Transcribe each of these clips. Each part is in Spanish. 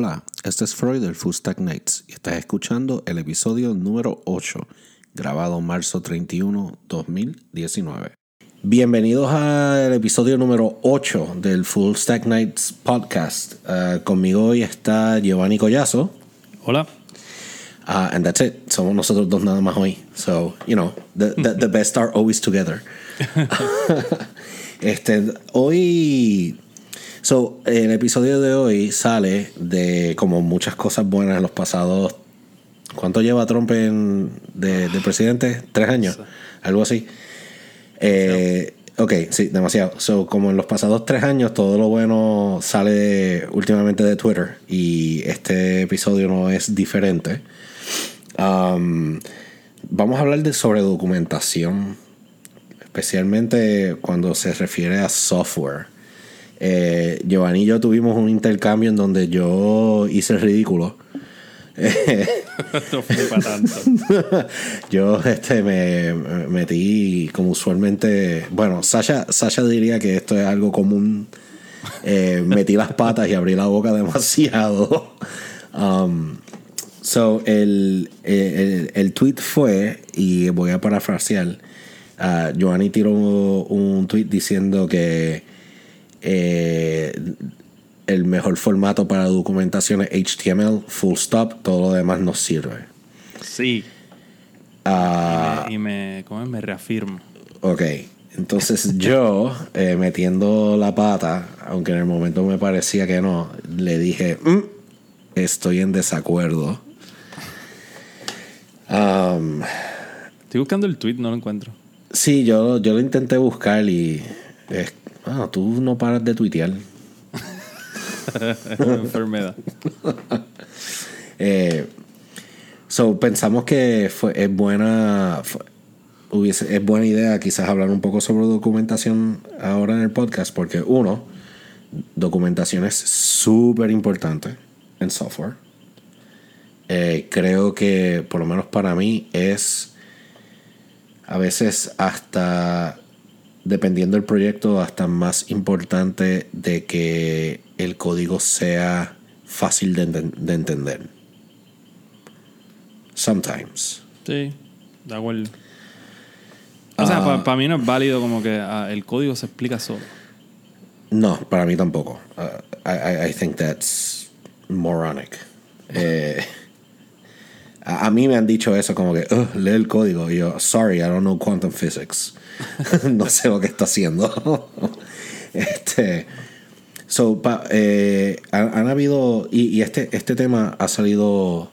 Hola, este es Freud del Full Stack Nights y estás escuchando el episodio número 8, grabado marzo 31, 2019. Bienvenidos al episodio número 8 del Full Stack Nights podcast. Uh, conmigo hoy está Giovanni Collazo. Hola. Uh, and that's it. Somos nosotros dos nada más hoy. So, you know, the, the, the best are always together. este, hoy So, el episodio de hoy sale de como muchas cosas buenas en los pasados. ¿Cuánto lleva Trump en, de, presidente? ¿Tres años? Algo así. Eh, ok, sí, demasiado. So, como en los pasados tres años, todo lo bueno sale últimamente de Twitter. Y este episodio no es diferente. Um, vamos a hablar de sobre documentación. Especialmente cuando se refiere a software eh, Giovanni y yo tuvimos un intercambio en donde yo hice el ridículo. no fue para tanto. yo este, me, metí como usualmente. Bueno, Sasha, Sasha diría que esto es algo común. Eh, metí las patas y abrí la boca demasiado. Um, so, el, el, tweet fue, y voy a parafrasear. Uh, Giovanni tiró un tweet diciendo que eh, el mejor formato para documentación es HTML, full stop, todo lo demás nos sirve. Sí. Ah, y me, me, reafirmo. Ok. Entonces yo, eh, metiendo la pata, aunque en el momento me parecía que no, le dije, mm, estoy en desacuerdo. Um, estoy buscando el tweet, no lo encuentro. Sí, yo, yo lo intenté buscar y es Ah, tú no paras de tuitear. Una enfermedad. eh, so, pensamos que fue, es buena. hubiese, es buena idea quizás hablar un poco sobre documentación ahora en el podcast, porque uno, documentación es súper importante en software. Eh, creo que, por lo menos para mí, es a veces hasta dependiendo del proyecto, hasta más importante de que el código sea fácil de, entender. Sometimes. Sí, de acuerdo. O sea, ah. para mí no es válido como que ah, el código se explica solo. No, para mí tampoco. Uh, I, I, think that's moronic. Eh, a, mí me han dicho eso como que, lee el código. Y yo, sorry, I don't know quantum physics. no sé lo que está haciendo. este. So, eh, han, habido. Y, este, este tema ha salido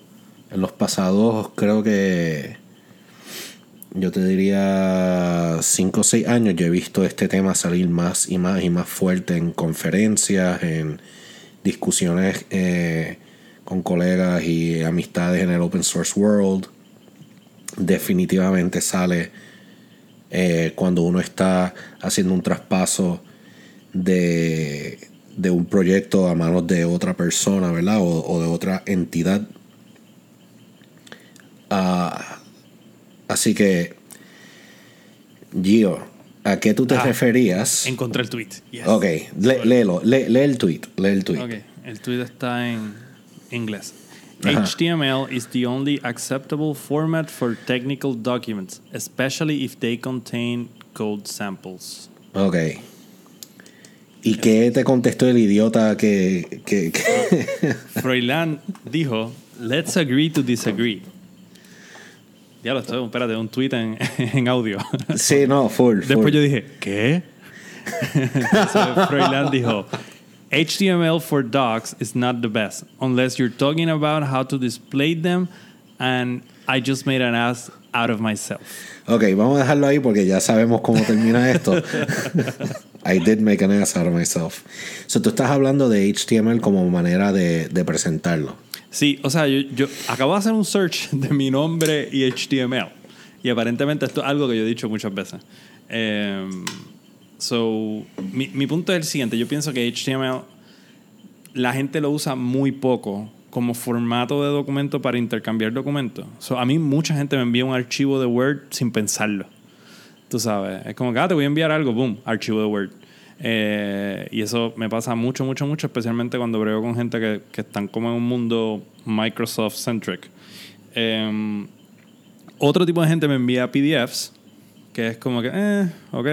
en los pasados, creo que. Yo te diría 5 o 6 años. Yo he visto este tema salir más y más y más fuerte en conferencias, en discusiones eh, con colegas y amistades en el open source world. Definitivamente sale eh, cuando uno está haciendo un traspaso de, un proyecto a manos de otra persona, ¿verdad? O, de otra entidad. Ah, así que, Gio, ¿a qué tú te ah, referías? Encontré el tweet. Ok, léelo, lee, el tweet, lee el tweet. Okay. El tweet está en inglés. HTML is the only acceptable format for technical documents, especially if they contain code samples. Ok. ¿Y qué te contestó el idiota que... que, Froilán dijo, let's agree to disagree. Ya lo estoy, espérate, un tweet en, en audio. Sí, no, full. Después yo dije, ¿qué? Froilán dijo, HTML for docs is not the best unless you're talking about how to display them and I just made an ass out of myself. Ok, vamos a dejarlo ahí porque ya sabemos cómo termina esto. I did make an ass out of myself. So, tú estás hablando de HTML como manera de, de presentarlo. Sí, o sea, yo, yo, acabo de hacer un search de mi nombre y HTML. Y aparentemente esto es algo que yo he dicho muchas veces. Eh, So, mi, mi punto es el siguiente. Yo pienso que HTML la gente lo usa muy poco como formato de documento para intercambiar documentos. So, a mí mucha gente me envía un archivo de Word sin pensarlo. Tú sabes, es como que, ah, te voy a enviar algo, boom, archivo de Word. Eh, y eso me pasa mucho, mucho, mucho, especialmente cuando brego con gente que, que están como en un mundo Microsoft-centric. Em, otro tipo de gente me envía PDFs, que es como que, eh, ok,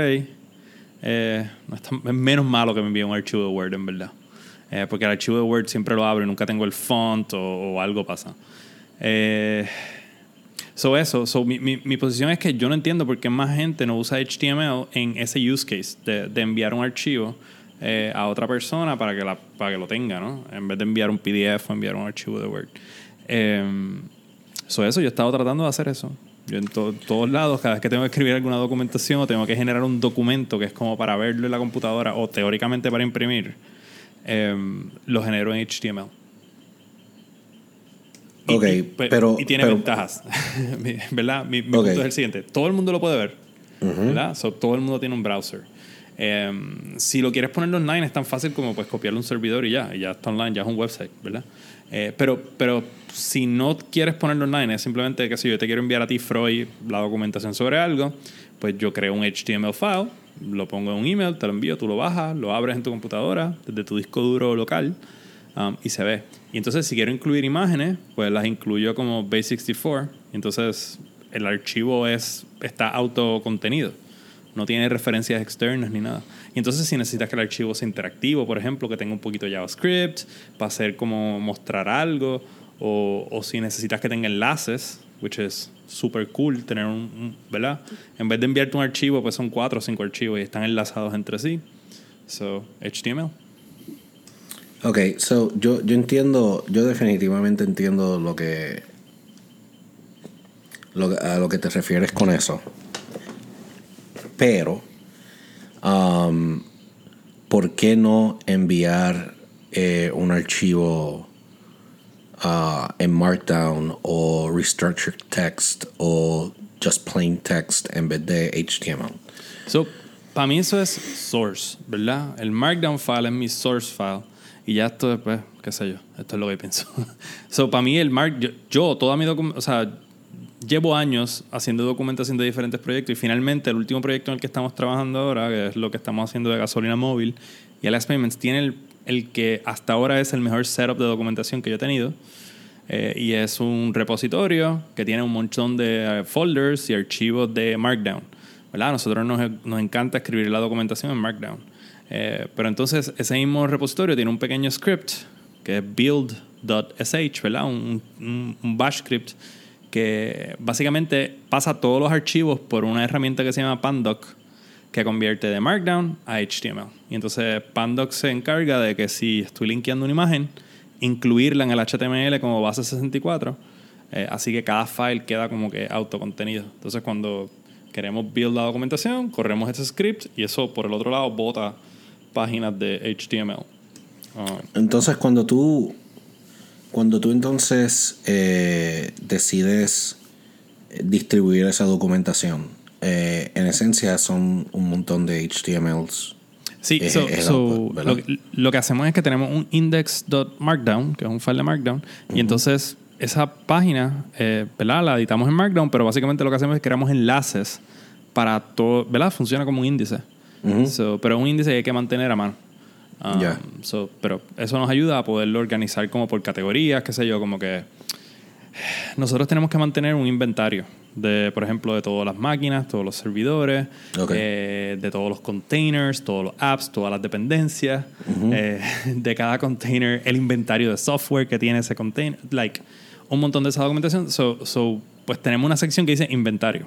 eh, es, menos malo que me envíe un archivo de Word, en verdad. Eh, porque el archivo de Word siempre lo abro y nunca tengo el font o, algo pasa. Eh, so eso, so mi, mi, posición es que yo no entiendo por qué más gente no usa HTML en ese use case de, de enviar un archivo eh, a otra persona para que, la, para que lo tenga, ¿no? En vez de enviar un PDF o enviar un archivo de Word. Eh, so eso, yo he estado tratando de hacer eso. Yo en to- todos lados, cada vez que tengo que escribir alguna documentación o tengo que generar un documento que es como para verlo en la computadora o teóricamente para imprimir, eh, lo genero en HTML. Y- Ok, y, pe- pero- y tiene pero- ventajas, ¿verdad? Mi, mi Ok. punto es el siguiente. Todo el mundo lo puede ver, ¿verdad? So, todo el mundo tiene un browser. Eh, si lo quieres ponerlo online es tan fácil como pues copiarle un servidor y ya, y ya está online, ya es un website, ¿verdad? Eh, pero, pero si no quieres ponerlo online, es simplemente que si yo te quiero enviar a ti, Freud, la documentación sobre algo, pues yo creo un HTML file, lo pongo en un email, te lo envío, tú lo bajas, lo abres en tu computadora, desde tu disco duro local, um, y se ve. Y entonces si quiero incluir imágenes, pues las incluyo como Base64. Y entonces el archivo es, está autocontenido. No tiene referencias externas ni nada. Y entonces si necesitas que el archivo sea interactivo, por ejemplo, que tenga un poquito de JavaScript, para hacer como mostrar algo, o, si necesitas que tenga enlaces, which is super cool tener un, un- ¿verdad? En vez de enviarte un archivo, pues son cuatro o cinco archivos y están enlazados entre sí. So, HTML. Ok, so yo, yo entiendo, yo definitivamente entiendo lo que, lo, a lo que te refieres con eso. Pero, ¿por qué no enviar eh, un archivo ah, en Markdown o Restructured Text o just plain text en vez de HTML? So, para mí eso es source, ¿verdad? El Markdown file es mi source file. Y ya esto después, qué sé yo, esto es lo que pienso. so, para mí el Mark, yo, yo toda mi documentación, o sea, llevo años haciendo documentación de diferentes proyectos y finalmente el último proyecto en el que estamos trabajando ahora, que es lo que estamos haciendo de gasolina móvil y LS Payments, tiene el, el que hasta ahora es el mejor setup de documentación que yo he tenido. Eh, y es un repositorio que tiene un montón de eh, folders y archivos de Markdown. ¿verdad? A nosotros nos, nos encanta escribir la documentación en Markdown. Eh, pero entonces ese mismo repositorio tiene un pequeño script que es build.sh, ¿verdad? Un, un, un bash script que básicamente pasa todos los archivos por una herramienta que se llama Pandoc que convierte de Markdown a HTML. Y entonces Pandoc se encarga de que si estoy linkeando una imagen, incluirla en el HTML como base 64. eh, así que cada file queda como que autocontenido. Entonces cuando queremos build la documentación, corremos ese script y eso por el otro lado bota páginas de HTML. Ah, Entonces, cuando tú, cuando tú entonces eh, decides eh, distribuir esa documentación, eh, en esencia son un montón de HTMLs. Sí, Es- so- so, output, lo, que- lo que hacemos es que tenemos un index.markdown, que es un file de Markdown, y entonces esa página, eh, ¿verdad? La editamos en Markdown, pero básicamente lo que hacemos es que creamos enlaces para todo, ¿verdad? Funciona como un índice. So, pero es un índice que hay que mantener a mano. Um, Ya. so, pero eso nos ayuda a poderlo organizar como por categorías, qué sé yo, como que nosotros tenemos que mantener un inventario de, por ejemplo, de todas las máquinas, todos los servidores, eh, de todos los containers, todos los apps, todas las dependencias, eh, de cada container, el inventario de software que tiene ese container, like un montón de esa documentación. So, so, pues tenemos una sección que dice inventario.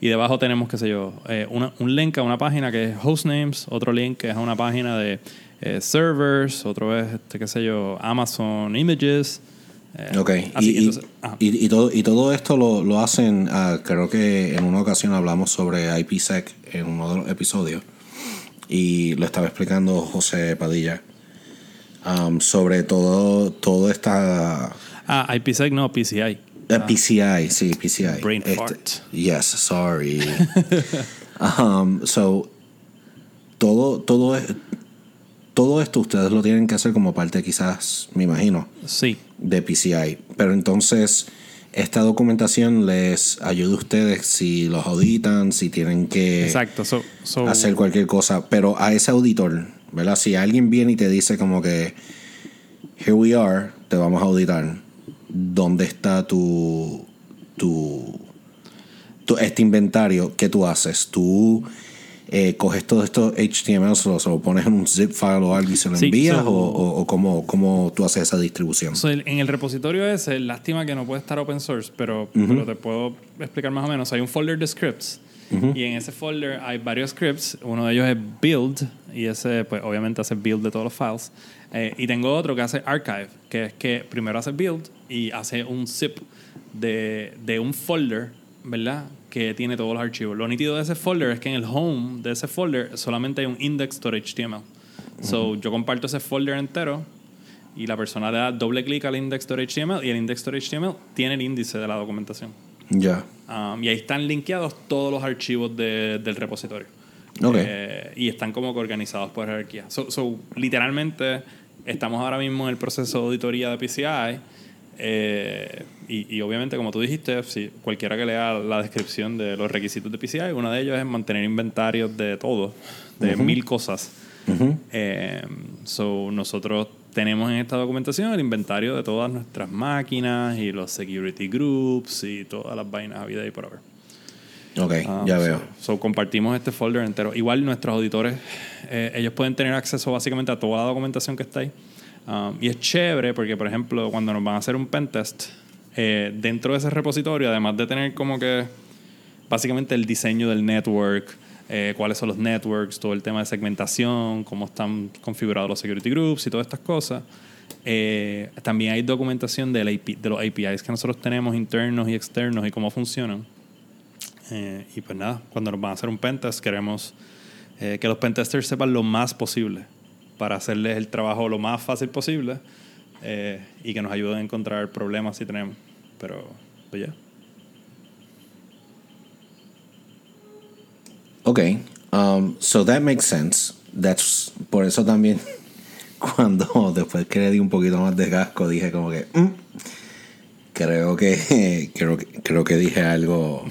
Y debajo tenemos, qué sé yo, eh, una- un link a una página que es hostnames, otro link que es a una página de eh, servers, otro es, este, qué sé yo, Amazon Images. eh, Ok, así, y, entonces, y- y todo, y todo esto lo, lo hacen, ah, creo que en una ocasión hablamos sobre IPsec en uno de los episodios y lo estaba explicando José Padilla um, sobre todo, todo esta... Ah, IPsec no, PCI. eh, PCI, sí, PCI. Brain Este- fart. Yes, sorry. um, so, todo, todo, todo esto ustedes lo tienen que hacer como parte quizás, me imagino, Sí. de PCI. Pero entonces, esta documentación les ayuda a ustedes si los auditan, si tienen que... Exacto. So, So- hacer cualquier cosa, pero a ese auditor, ¿verdad? Si alguien viene y te dice como que, here we are, te vamos a auditar, ¿dónde está tu, tu, tu- este inventario? ¿Qué tú haces? ¿Tú eh, coges todo esto HTML, se lo, pones en un zip file o algo y se lo Sí, envías? so- ¿O, o, o cómo, cómo tú haces esa distribución? So, en el repositorio ese, lástima que no puede estar open source, pero, pero te puedo explicar más o menos. Hay un folder de scripts y en ese folder hay varios scripts. Uno de ellos es build y ese, pues obviamente hace build de todos los files. Eh, y tengo otro que hace archive, que es que primero hace build y hace un zip de, de un folder, ¿verdad? Que tiene todos los archivos. Lo nítido de ese folder es que en el home de ese folder solamente hay un index.html. So yo comparto ese folder entero y la persona le da doble clic al index.html y el index.html tiene el índice de la documentación. Ya. Um, y ahí están linkeados todos los archivos de- del repositorio. Ok. Eh, y están como que organizados por jerarquía. So, so, literalmente, estamos ahora mismo en el proceso de auditoría de PCI. Eh, y, y obviamente, como tú dijiste, si cualquiera que lea la descripción de los requisitos de PCI, uno de ellos es mantener inventarios de todo, de mil cosas. Eh, so, nosotros tenemos en esta documentación el inventario de todas nuestras máquinas y los security groups y todas las vainas a vida y por haber. Ok, Ah, ya so- veo. So, compartimos este folder entero. Igual nuestros auditores, eh, ellos pueden tener acceso básicamente a toda la documentación que está ahí. Um, y es chévere porque, por ejemplo, cuando nos van a hacer un pentest, eh, dentro de ese repositorio, además de tener como que básicamente el diseño del network, eh, cuáles son los networks, todo el tema de segmentación, cómo están configurados los security groups y todas estas cosas. Eh, también hay documentación del AP de los APIs que nosotros tenemos internos y externos y cómo funcionan. Eh, y pues nada, cuando nos van a hacer un pentest, queremos eh, que los pentesters sepan lo más posible para hacerles el trabajo lo más fácil posible eh, y que nos ayuden a encontrar problemas si tenemos. Pero, pues ya. Ok, um, so that makes sense. That's, por eso también, cuando después que le di un poquito más de casco, dije como que, "Mm, creo que, creo, creo que dije algo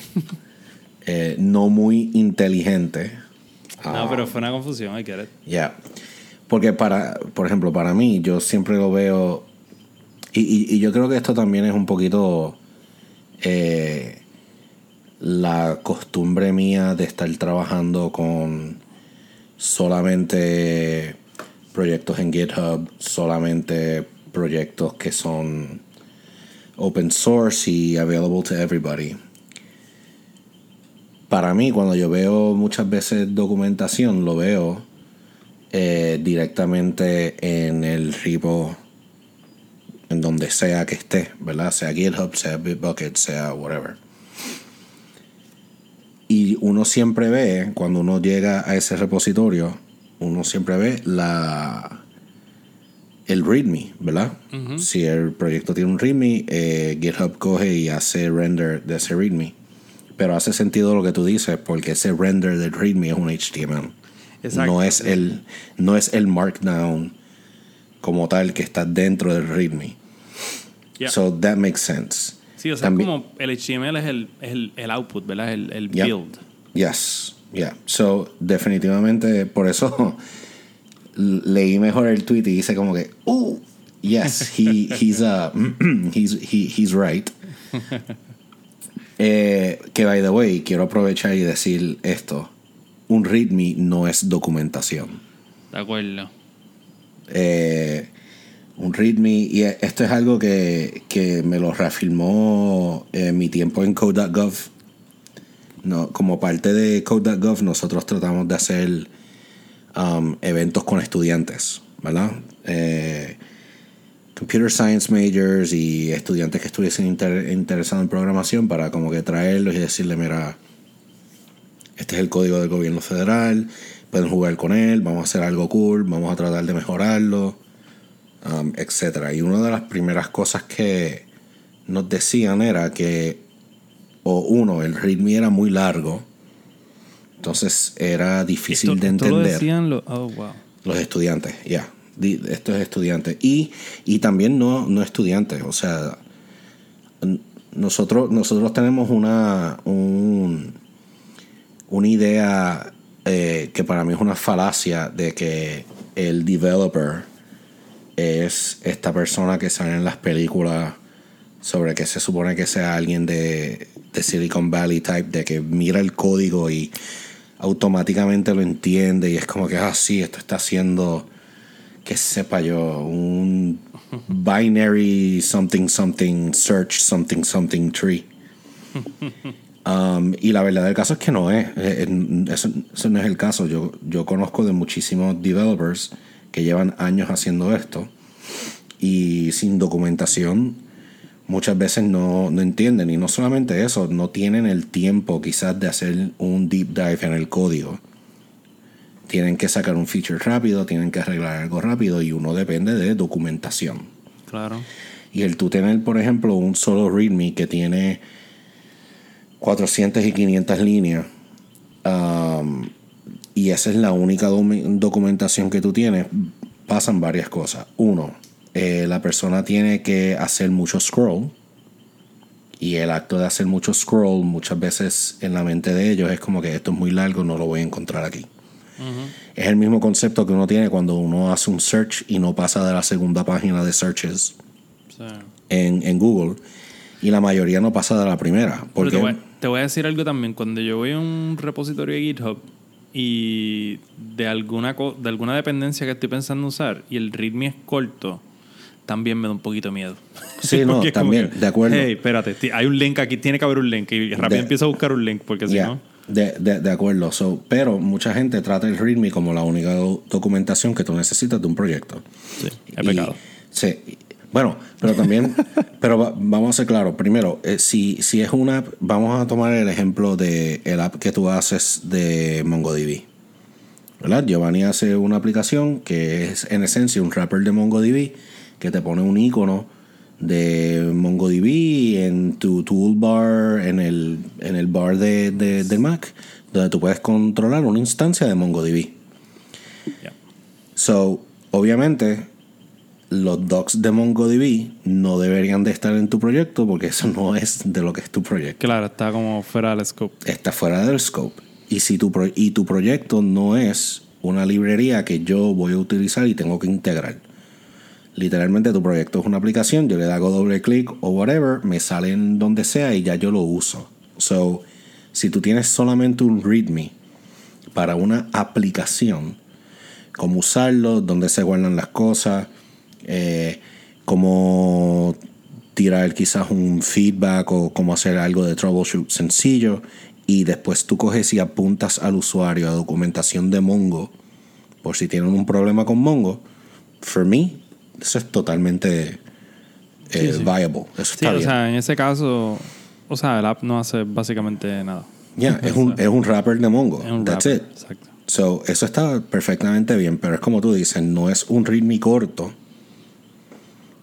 eh, no muy inteligente. No, pero fue una confusión, I get it. Ya. Porque para, por ejemplo, para mí, yo siempre lo veo. Y, y- y yo creo que esto también es un poquito eh, la costumbre mía de estar trabajando con solamente proyectos en GitHub, solamente proyectos que son open source y available to everybody. Para mí, cuando yo veo muchas veces documentación, lo veo eh, directamente en el repo, en donde sea que esté, ¿verdad? Sea GitHub, sea Bitbucket, sea whatever. Y uno siempre ve, cuando uno llega a ese repositorio, uno siempre ve la el README, ¿verdad? Si el proyecto tiene un README, eh, GitHub coge y hace render de ese README. Pero hace sentido lo que tú dices, porque ese render del README es un HTML. Exacto. No es el, no es el markdown como tal que está dentro del README. Yeah. So that makes sense. sí, o sea, También- como el HTML es el, el, el output, ¿verdad? El, el Yeah. build. Yes, yeah. So, definitivamente, por eso leí mejor el tweet y dice como que, oh, yes, he, he's, uh, he's, he, he's right. Eh, que, by the way, quiero aprovechar y decir esto. Un README no es documentación. De acuerdo. Eh, un README, y esto es algo que, que me lo reafirmó en mi tiempo en code.gov. No, como parte de code.gov, nosotros tratamos de hacer um, eventos con estudiantes, ¿verdad? Eh, computer science majors y estudiantes que estuviesen inter- interesados en programación para como que traerlos y decirle, mira, este es el código del gobierno federal, pueden jugar con él, vamos a hacer algo cool, vamos a tratar de mejorarlo, um, etc. Y una de las primeras cosas que nos decían era que, o uno, el README era muy largo, entonces era difícil Esto, de esto lo entender. decían los... Oh, wow. Los estudiantes, ya. Di- Estos estudiantes. Y, y también no, no estudiantes. O sea, nosotros, nosotros tenemos una, un- una idea eh, que para mí es una falacia de que el developer es esta persona que sale en las películas sobre que se supone que sea alguien de, de Silicon Valley type, de que mira el código y automáticamente lo entiende y es como que, ah, sí, esto está haciendo, que sepa yo, un binary something something search something something tree. Um, y la verdad del caso es que no es. Eso, eso no es el caso. Yo, yo conozco de muchísimos developers que llevan años haciendo esto y sin documentación muchas veces no, no entienden. Y no solamente eso, no tienen el tiempo quizás de hacer un deep dive en el código. Tienen que sacar un feature rápido, tienen que arreglar algo rápido y uno depende de documentación. Claro. Y el tú tener, por ejemplo, un solo README que tiene 400 y 500 líneas um, y esa es la única documentación que tú tienes, pasan varias cosas. Uno, eh, la persona tiene que hacer mucho scroll y el acto de hacer mucho scroll muchas veces en la mente de ellos es como que esto es muy largo, no lo voy a encontrar aquí. Es el mismo concepto que uno tiene cuando uno hace un search y no pasa de la segunda página de searches Sí. en, en Google y la mayoría no pasa de la primera. Pero Porque te, voy, te voy a decir algo también. Cuando yo voy a un repositorio de GitHub y de alguna, co- de alguna dependencia que estoy pensando usar y el README es corto, también me da un poquito miedo. Sí, no, también, que, de acuerdo. Hey, espérate, hay un link aquí, tiene que haber un link. Y rápido De- empiezo a buscar un link porque si no. de, de- de acuerdo. So, pero mucha gente trata el README como la única do- documentación que tú necesitas de un proyecto. Sí, es Y- pecado. sí. Bueno, pero también, pero va- vamos a ser claros. Primero, eh, si, si es una app, vamos a tomar el ejemplo de el app que tú haces de MongoDB. ¿Verdad? Giovanni hace una aplicación que es en esencia un wrapper de MongoDB que te pone un icono de MongoDB en tu toolbar, en el, en el bar de, de- del Mac, donde tú puedes controlar una instancia de MongoDB. So, obviamente, los docs de MongoDB no deberían de estar en tu proyecto porque eso no es de lo que es tu proyecto. Claro, está como fuera del scope. Está fuera del scope. Y si tu, pro- y tu proyecto no es una librería que yo voy a utilizar y tengo que integrar. Literalmente tu proyecto es una aplicación, yo le hago doble clic o whatever, me sale en donde sea y ya yo lo uso. So, si tú tienes solamente un README para una aplicación, cómo usarlo, dónde se guardan las cosas, eh, cómo tirar quizás un feedback o cómo hacer algo de troubleshoot sencillo y después tú coges y apuntas al usuario a documentación de Mongo por si tienen un problema con Mongo, for me, eso es totalmente eh, Sí, sí. viable. Eso Sí, está o bien. sea, en ese caso, o sea, el app no hace básicamente nada. Ya, es, un, es un wrapper de Mongo. Es un That's wrapper, it. Exacto. So, eso está perfectamente bien, pero es como tú dices, no es un ritmo corto,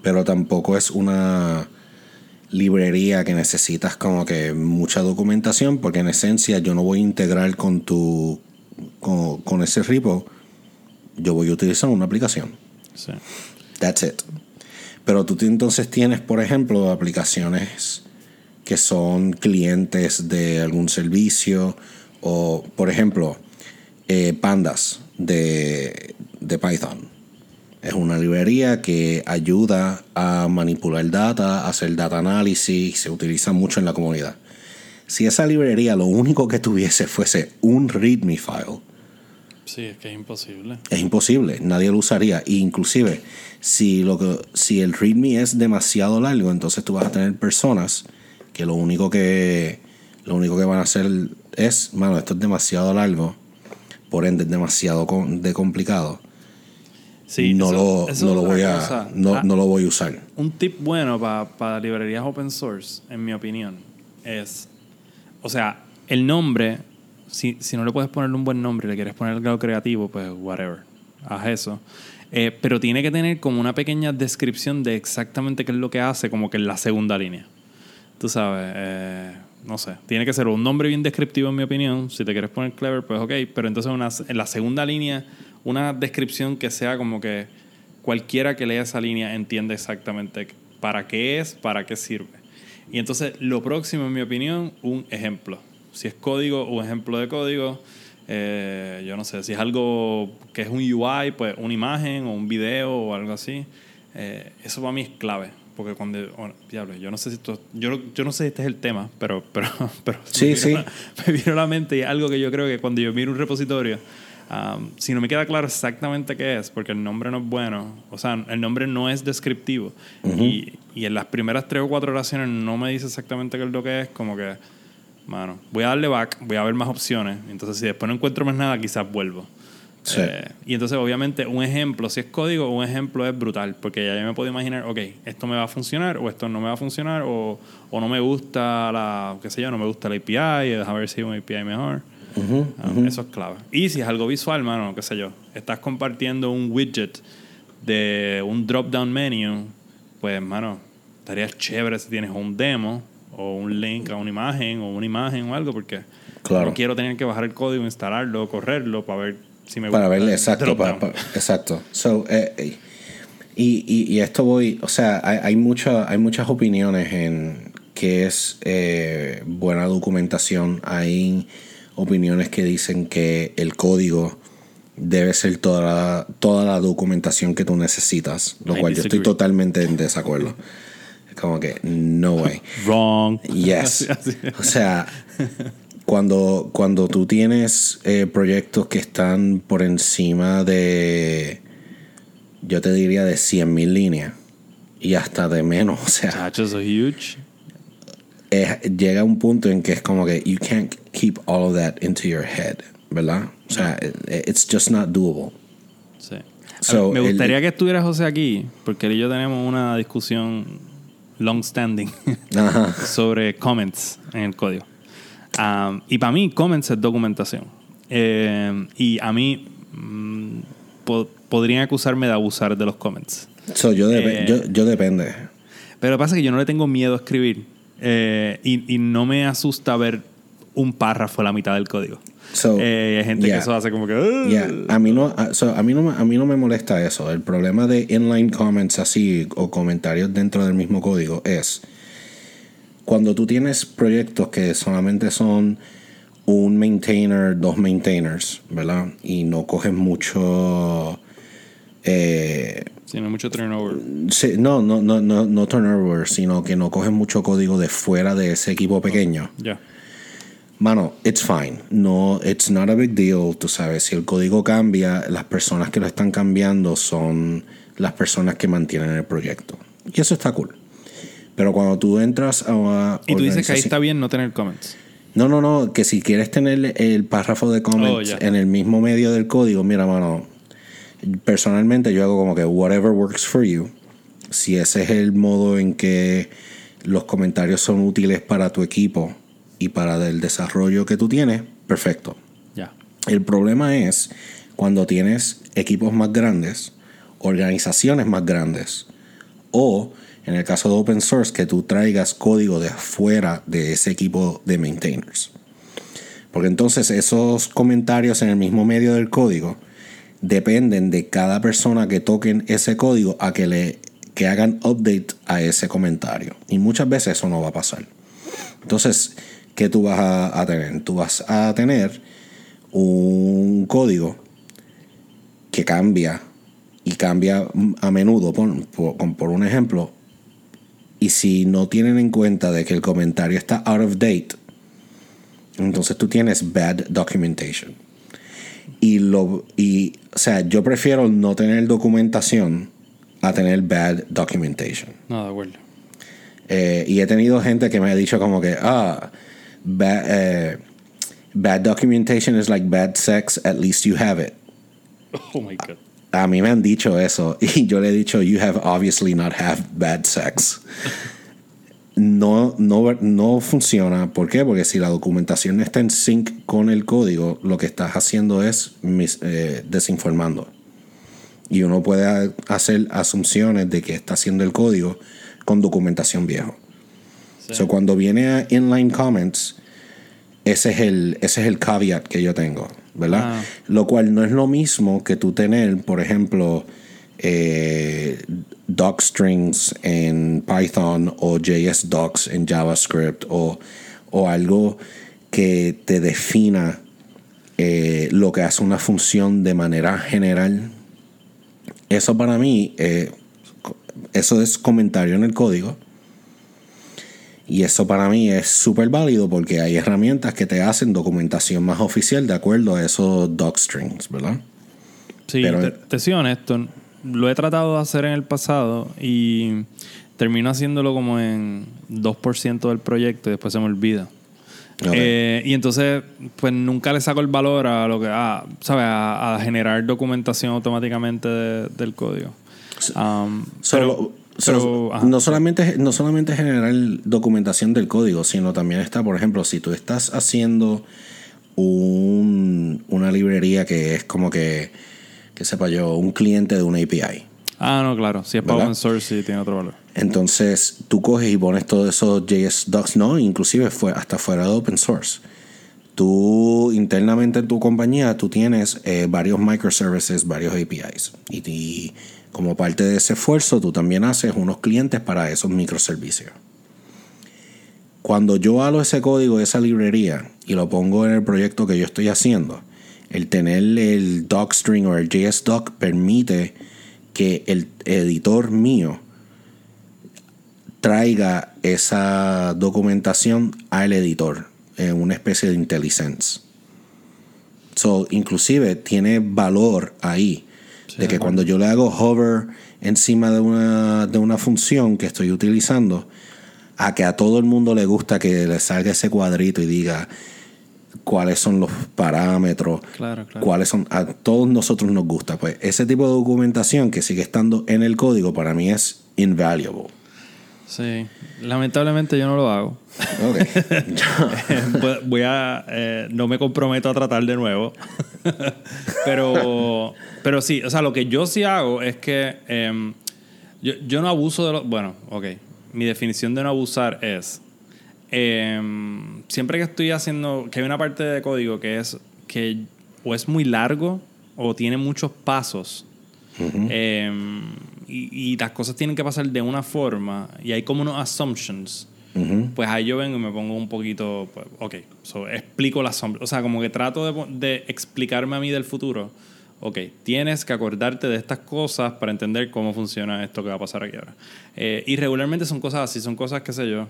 pero tampoco es una librería que necesitas como que mucha documentación, porque en esencia yo no voy a integrar con tu con, con ese repo, yo voy a utilizar una aplicación. Sí. That's it. Pero tú entonces tienes, por ejemplo, aplicaciones que son clientes de algún servicio o, por ejemplo, eh, Pandas de, de Python. Es una librería que ayuda a manipular data, a hacer data análisis, se utiliza mucho en la comunidad. Si esa librería lo único que tuviese fuese un README file, Sí, es que es imposible. es imposible, nadie lo usaría. E inclusive, si, lo que, si el README es demasiado largo, entonces tú vas a tener personas que lo único que, lo único que van a hacer es, mano, esto es demasiado largo, por ende es demasiado de complicado. Sí, no, eso- lo, eso no, lo voy a, no, Ah, no lo voy a usar. Un tip bueno para librerías open source, en mi opinión, es, o sea, el nombre, si, si no le puedes poner un buen nombre y le quieres poner algo creativo, pues whatever, haz eso. Eh, pero tiene que tener como una pequeña descripción de exactamente qué es lo que hace, como que en la segunda línea. Tú sabes, eh, no sé, tiene que ser un nombre bien descriptivo en mi opinión. Si te quieres poner clever, pues ok, pero entonces una, en la segunda línea, una descripción que sea como que cualquiera que lea esa línea entiende exactamente para qué es, para qué sirve. Y entonces lo próximo, en mi opinión, un ejemplo. Si es código, un ejemplo de código. Eh, yo no sé, si es algo que es un UI, pues una imagen o un video o algo así. Eh, eso para mí es clave. Porque cuando. diablo, yo no sé si esto. Yo, yo no sé si este es el tema, pero. pero, pero sí, me sí. me vino a la mente y es algo que yo creo que cuando yo miro un repositorio. Um, si no me queda claro exactamente qué es, porque el nombre no es bueno, o sea, el nombre no es descriptivo, y, y en las primeras tres o cuatro oraciones no me dice exactamente qué es lo que es, como que, mano, voy a darle back, voy a ver más opciones, entonces si después no encuentro más nada, quizás vuelvo. Sí. Eh, y entonces, obviamente, un ejemplo, si es código, un ejemplo es brutal, porque ya yo me puedo imaginar, ok, esto me va a funcionar, o esto no me va a funcionar, o, o no me gusta la, qué sé yo, no me gusta la API, déjame ver si hay un API mejor. Ah, Eso es clave. Y si es algo visual, mano, qué sé yo, estás compartiendo un widget de un drop-down menu, pues, mano, estaría chévere si tienes un demo o un link a una imagen o una imagen o algo, porque Claro. no quiero tener que bajar el código, instalarlo, correrlo para ver si me Para gusta verle, exacto. pa- drop-down. pa- exacto. So, eh, eh, y, y, y esto voy, o sea, hay, hay, mucha- hay muchas opiniones en qué es eh, buena documentación. Hay opiniones que dicen que el código debe ser toda la, toda la documentación que tú necesitas, lo I cual yo estoy totalmente en desacuerdo. Como que, no way. Wrong. Yes. O sea, cuando, cuando tú tienes eh, proyectos que están por encima de, yo te diría de 100.000 líneas y hasta de menos, o sea, huge. es- llega un punto en que es como que you can't keep all of that into your head, ¿verdad? O sea, it- it's just not doable. Sí. A So, ver, me el- gustaría que estuviera José aquí, porque él y yo tenemos una discusión long standing Ajá. sobre comments en el código. Um, y para mí, comments es documentación. Eh, y a mí mm, po- podrían acusarme de abusar de los comments. So, yo, dep- Eh, yo, yo depende. Pero lo que pasa es que yo no le tengo miedo a escribir. eh, y, y no me asusta ver un párrafo a la mitad del código. So, Eh, hay gente yeah. que eso hace como que. "Ugh". Yeah, a mí no, a, so, a mí no, me- a mí no me molesta eso. El problema de inline comments así o comentarios dentro del mismo código es cuando tú tienes proyectos que solamente son un maintainer, dos maintainers, ¿verdad? Y no coges mucho eh, hay mucho turnover. sí, no, no, no, no, no turnover, sino que no coges mucho código de fuera de ese equipo pequeño. Ya. Mano, it's fine. No, it's not a big deal. Tú sabes, si el código cambia, las personas que lo están cambiando son las personas que mantienen el proyecto. Y eso está cool. Pero cuando tú entras a una Y tú dices que ahí está bien no tener comments. No, no, no, que si quieres tener el párrafo de comments Oh, en el mismo medio del código, mira, mano, personalmente yo hago como que whatever works for you. Si ese es el modo en que los comentarios son útiles para tu equipo y para el desarrollo que tú tienes, perfecto. Ya. El problema es cuando tienes equipos más grandes, organizaciones más grandes, o en el caso de open source, que tú traigas código de afuera de ese equipo de maintainers. Porque entonces esos comentarios en el mismo medio del código dependen de cada persona que toquen ese código a que le que hagan update a ese comentario. Y muchas veces eso no va a pasar. Entonces, ¿qué tú vas a, a tener? Tú vas a tener un código que cambia y cambia a menudo, por, por, por un ejemplo, y si no tienen en cuenta de que el comentario está out of date, entonces tú tienes bad documentation. Y lo y o sea, yo prefiero no tener documentación a tener bad documentation. No, de acuerdo. Eh, y he tenido gente que me ha dicho como que, ah, eh, bad documentation is like bad sex, at least you have it. Oh my God. A mí me han dicho eso y yo le he dicho, you have obviously not have bad sex. No, no, no funciona. ¿Por qué? Porque si la documentación no está en sync con el código, lo que estás haciendo es mis- eh, desinformando. Y uno puede hacer asunciones de que está haciendo el código con documentación viejo. Sí. So, cuando viene a inline comments, ese es el, ese es el caveat que yo tengo, ¿verdad? Ah. Lo cual no es lo mismo que tú tener, por ejemplo, eh, doc strings en Python o JS docs en JavaScript o, o algo que te defina eh, lo que hace una función de manera general. Eso para mí, eh, eso es comentario en el código. Y eso para mí es súper válido porque hay herramientas que te hacen documentación más oficial de acuerdo a esos docstrings, ¿verdad? Sí, Pero- te, te soy honesto. Lo he tratado de hacer en el pasado y termino haciéndolo como en 2% del proyecto y después se me olvida. Eh, y entonces, pues nunca le saco el valor a lo que, ah, ¿sabes? A, a generar documentación automáticamente de- del código. Um, pero- so- ajá. no, solamente, no solamente generar documentación del código, sino también está, por ejemplo, si tú estás haciendo un- una librería que es como que, que sepa yo, un cliente de una API. Ah, no, claro. Si es para open source, sí tiene otro valor. Entonces tú coges y pones todos esos JS docs, no, inclusive fue hasta fuera de open source. Tú internamente en tu compañía, tú tienes eh, varios microservices, varios APIs. Y, y como parte de ese esfuerzo, tú también haces unos clientes para esos microservicios. Cuando yo halo ese código de esa librería y lo pongo en el proyecto que yo estoy haciendo, el tener el docstring o el JSDoc permite que el editor mío traiga esa documentación al editor en una especie de IntelliSense. So, inclusive tiene valor ahí de que cuando yo le hago hover encima de una, de una función que estoy utilizando, a que a todo el mundo le gusta que le salga ese cuadrito y diga cuáles son los parámetros, Claro, claro. cuáles son, a todos nosotros nos gusta. Pues ese tipo de documentación que sigue estando en el código para mí es invaluable. Sí. Lamentablemente yo no lo hago. Ok. Voy- a eh, no me comprometo a tratar de nuevo pero pero sí o sea lo que yo sí hago es que em, yo, yo no abuso de lo bueno ok mi definición de no abusar es em, siempre que estoy haciendo que hay una parte de código que es que o es muy largo o tiene muchos pasos y, y las cosas tienen que pasar de una forma y hay como unos assumptions Ujú. pues ahí yo vengo y me pongo un poquito, pues, ok, so, explico la sombra. O sea, como que trato de, de explicarme a mí del futuro. Ok, tienes que acordarte de estas cosas para entender cómo funciona esto que va a pasar aquí ahora. Eh, y regularmente son cosas así, son cosas, qué sé yo,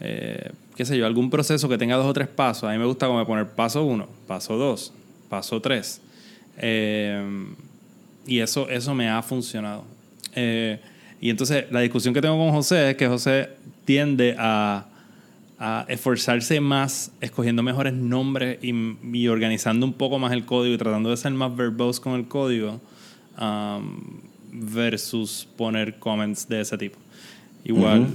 eh, qué sé yo, algún proceso que tenga dos o tres pasos. A mí me gusta como poner paso uno, paso dos, paso tres. Eh, y eso, eso me ha funcionado. Eh, y entonces la discusión que tengo con José es que José tiende a, a esforzarse más escogiendo mejores nombres y, y organizando un poco más el código y tratando de ser más verbose con el código um, versus poner comments de ese tipo. Igual,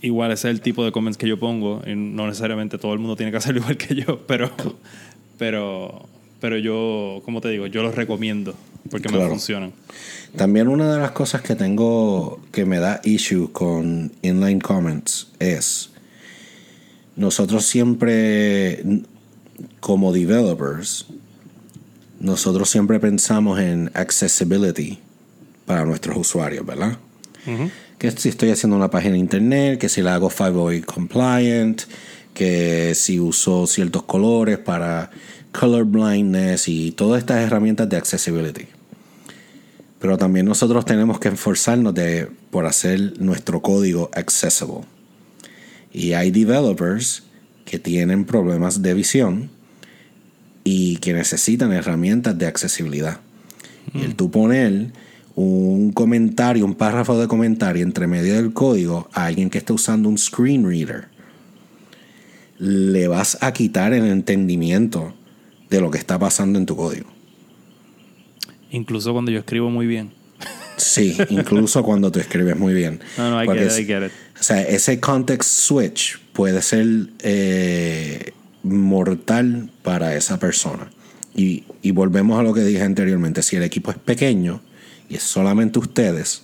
igual ese es el tipo de comments que yo pongo y no necesariamente todo el mundo tiene que hacerlo igual que yo, pero, pero, pero yo, como te digo, yo los recomiendo porque me Claro. funcionan. También una de las cosas que tengo que me da issue con inline comments es nosotros siempre como developers nosotros siempre pensamos en accessibility para nuestros usuarios, ¿verdad? Que si estoy haciendo una página de internet, que si la hago 508 compliant, que si uso ciertos colores para color blindness y todas estas herramientas de accessibility. Pero también nosotros tenemos que esforzarnos de, por hacer nuestro código accessible. Y hay developers que tienen problemas de visión y que necesitan herramientas de accesibilidad. Y el tú poner un comentario, un párrafo de comentario entre medio del código a alguien que está usando un screen reader, le vas a quitar el entendimiento de lo que está pasando en tu código. Incluso cuando yo escribo muy bien. Sí, incluso cuando tú escribes muy bien. No, no, I Porque get it, es- I get it. O sea, ese context switch puede ser eh, mortal para esa persona. Y, y volvemos a lo que dije anteriormente. Si el equipo es pequeño y es solamente ustedes,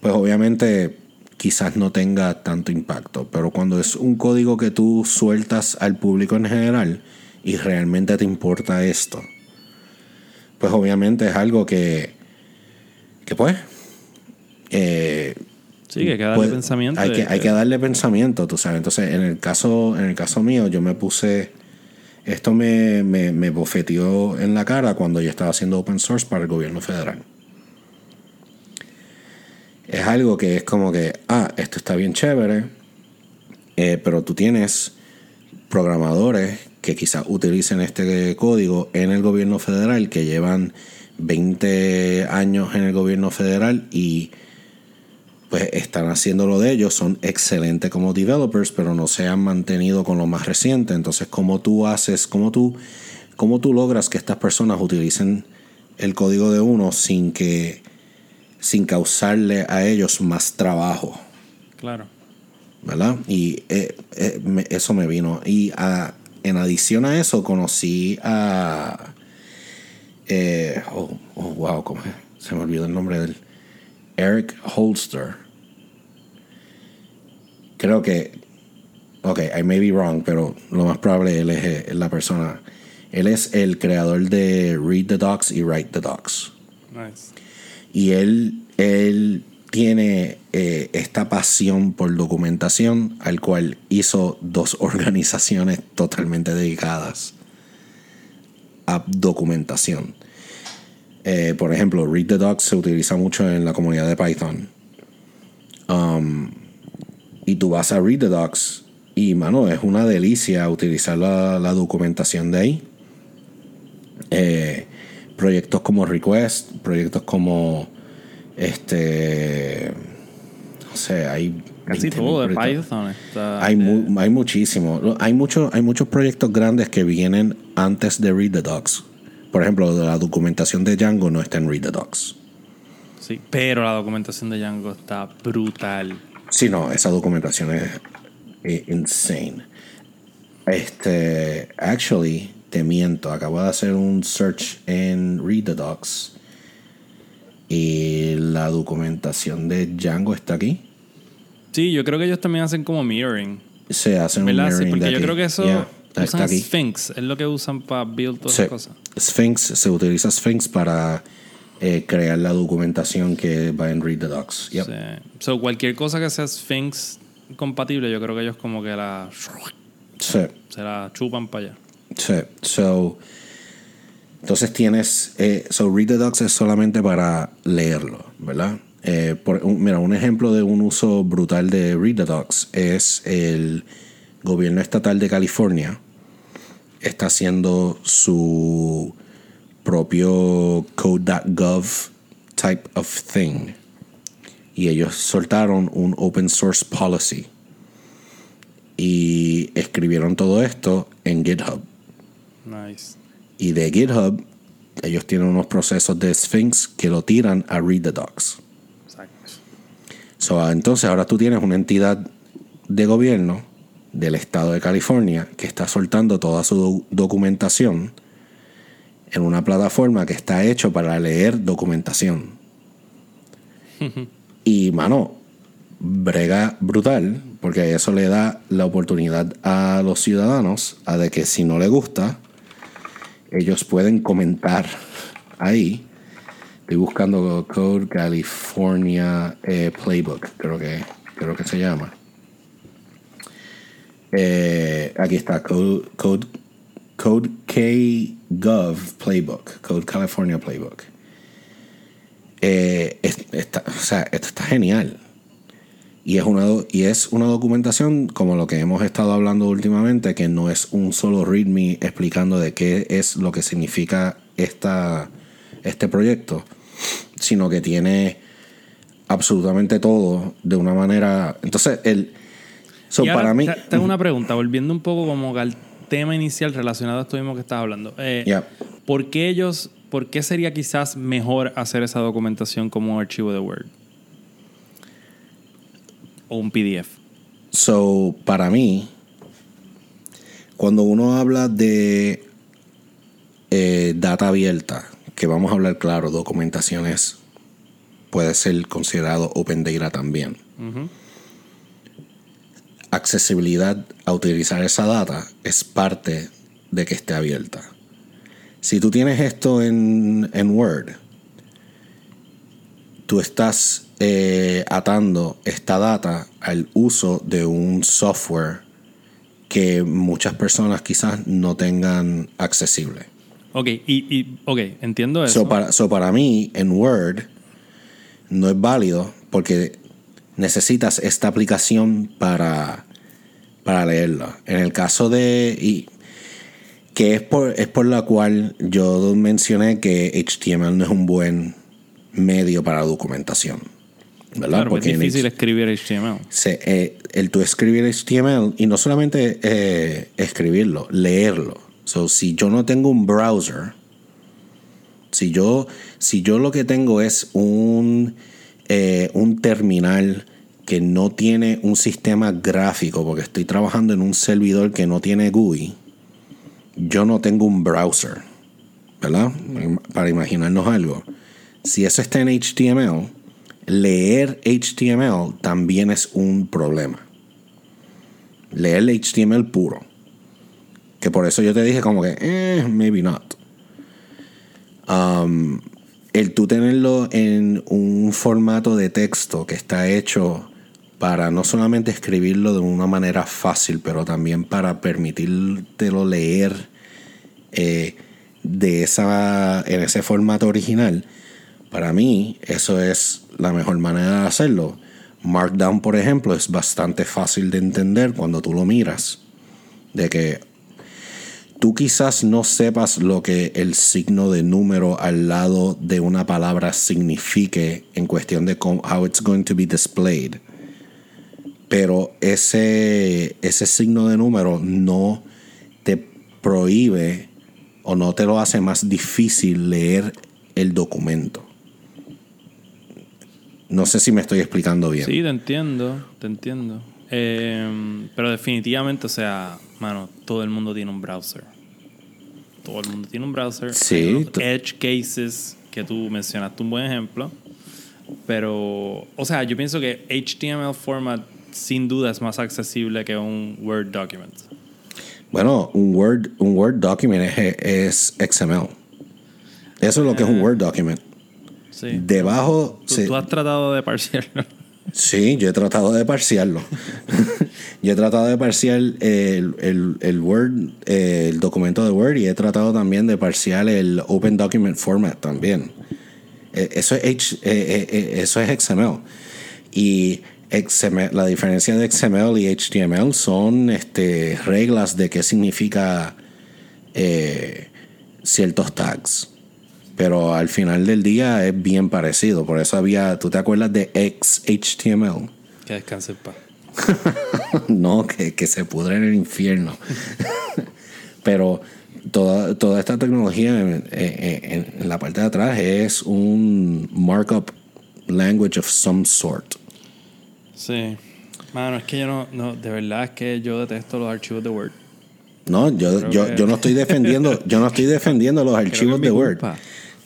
pues obviamente quizás no tenga tanto impacto. Pero cuando es un código que tú sueltas al público en general y realmente te importa esto, pues obviamente es algo que, que pues... eh, Sí, que hay que darle puede- pensamiento. Hay que, hay que darle pensamiento, tú sabes. Entonces, en el caso, en el caso mío, yo me puse Esto me, me, me bofeteó en la cara cuando yo estaba haciendo open source para el gobierno federal. Es algo que es como que, ah, esto está bien chévere, eh, pero tú tienes programadores que quizás utilicen este código en el gobierno federal que llevan 20 años en el gobierno federal y pues están haciendo lo de ellos, son excelentes como developers, pero no se han mantenido con lo más reciente. Entonces, ¿cómo tú haces, cómo tú, cómo tú logras que estas personas utilicen el código de uno sin que, sin causarle a ellos más trabajo? Claro. ¿Verdad? Y eh, eh, me- eso me vino. Y a- en adición a eso, conocí a. eh, oh, oh, wow, ¿cómo es? Se me olvidó el nombre del. Eric Holster. Creo que. Ok, I may be wrong, pero lo más probable él es, eh, la persona. Él es el creador de Read the Docs y Write the Docs. Nice. Y él, él tiene eh, esta pasión por documentación, al cual hizo dos organizaciones totalmente dedicadas a documentación. Eh, por ejemplo, Read the Docs se utiliza mucho en la comunidad de Python. Um, y tú vas a Read the Docs y, mano, es una delicia utilizar la, la documentación de ahí. Eh, proyectos como Request, proyectos como este no sé, hay Casi 20.000 todo de. Python está. Hay, mu- hay muchísimo. Hay, mucho, hay muchos proyectos grandes que vienen antes de Read the Docs. Por ejemplo, la documentación de Django no está en Read the Docs. Sí, pero la documentación de Django está brutal. Sí, no, esa documentación es eh, insane. Este, actually, te miento, acabo de hacer un search en Read the Docs y la documentación de Django está aquí. Sí, yo creo que ellos también hacen como mirroring. Se hace un mirroring porque de yo aquí. creo que eso Yeah, está usan aquí. Sphinx, es lo que usan para build todas Sí. esas cosas. Sphinx, se utiliza Sphinx para eh, crear la documentación que va en Read the Docs. Yep. Sí. So, cualquier cosa que sea Sphinx compatible, yo creo que ellos como que la Sí. se la chupan para allá. Sí, so, entonces tienes, eh, so Read the Docs es solamente para leerlo, ¿verdad? Eh, mira, un ejemplo de un uso brutal de Read the Docs es el gobierno estatal de California está haciendo su propio code.gov type of thing y ellos soltaron un open source policy y escribieron todo esto en GitHub. Nice. Y de GitHub, ellos tienen unos procesos de Sphinx que lo tiran a Read the Docs. Exacto. So, ah, entonces ahora tú tienes una entidad de gobierno del estado de California que está soltando toda su do- documentación en una plataforma que está hecho para leer documentación. y mano, brega brutal, porque eso le da la oportunidad a los ciudadanos a de que si no le gusta, ellos pueden comentar ahí. Estoy buscando Code California eh, Playbook, creo que, creo que se llama. Eh, aquí está, Code, Code, Code K-Gov Playbook, Code California Playbook. Eh, o sea, esto está genial. Y es, una, y es una documentación como lo que hemos estado hablando últimamente, que no es un solo README explicando de qué es lo que significa esta, este proyecto, sino que tiene absolutamente todo de una manera... Entonces, el... so, Y ahora para mí... te- Tengo una pregunta, volviendo un poco como al tema inicial relacionado a esto mismo que estabas hablando. Eh, Yeah. ¿Por qué ellos, por qué sería quizás mejor hacer esa documentación como un archivo de Word? O un PDF. So, para mí, cuando uno habla de eh, data abierta, que vamos a hablar claro, documentaciones puede ser considerado open data también. Accesibilidad a utilizar esa data es parte de que esté abierta. Si tú tienes esto en, en Word, tú estás eh, atando esta data al uso de un software que muchas personas quizás no tengan accesible. Ok, y, entiendo eso. So para, so para mí, en Word, no es válido porque necesitas esta aplicación para, para leerla. En el caso de. Y, que es por, es por la cual yo mencioné que HTML no es un buen medio para documentación. ¿Verdad? Claro, Porque es difícil escribir HTML. se- eh, el tú escribir HTML y no solamente eh, escribirlo, leerlo. So, si yo no tengo un browser, si yo, si yo lo que tengo es un, eh, un terminal que no tiene un sistema gráfico, porque estoy trabajando en un servidor que no tiene GUI, yo no tengo un browser, ¿verdad? Para imaginarnos algo. Si eso está en HTML, leer HTML también es un problema. Leer el HTML puro. Que por eso yo te dije como que, eh, maybe not. Um, el tú tenerlo en un formato de texto que está hecho para no solamente escribirlo de una manera fácil, pero también para permitírtelo leer eh, de esa, en ese formato original, para mí eso es la mejor manera de hacerlo. Markdown, por ejemplo, es bastante fácil de entender cuando tú lo miras. De que tú quizás no sepas lo que el signo de número al lado de una palabra signifique en cuestión de cómo, how it's going to be displayed. Pero ese, ese signo de número no te prohíbe o no te lo hace más difícil leer el documento. No sé si me estoy explicando bien. Sí, te entiendo, te entiendo. Eh, pero definitivamente, o sea, mano, todo el mundo tiene un browser. Todo el mundo tiene un browser. Sí, edge cases que tú mencionaste un buen ejemplo. Pero, o sea, yo pienso que HTML format sin duda es más accesible que un Word document. Bueno, un Word, un Word document es, es XML. Eso es lo que es un Word document. Sí. Debajo, Tú, se- tú has tratado de parciarlo. sí, yo he tratado de parciarlo. yo he tratado de parciar el, el- el Word, el documento de Word y he tratado también de parciar el Open Document Format también. Eh, Eso es, H- eh, eh, eso es XML. Y XML, la diferencia de XML y HTML son este, reglas de qué significa eh, ciertos tags. Pero al final del día es bien parecido. Por eso había, ¿tú te acuerdas de XHTML? que descanse en paz. no, que, que se pudre en el infierno. Pero toda, toda esta tecnología en, en- en la parte de atrás es un markup language of some sort. Sí. Mano, es que yo no, no, de verdad es que yo detesto los archivos de Word. No, yo, yo, que- yo no estoy defendiendo, yo no estoy defendiendo los archivos de Word. culpa.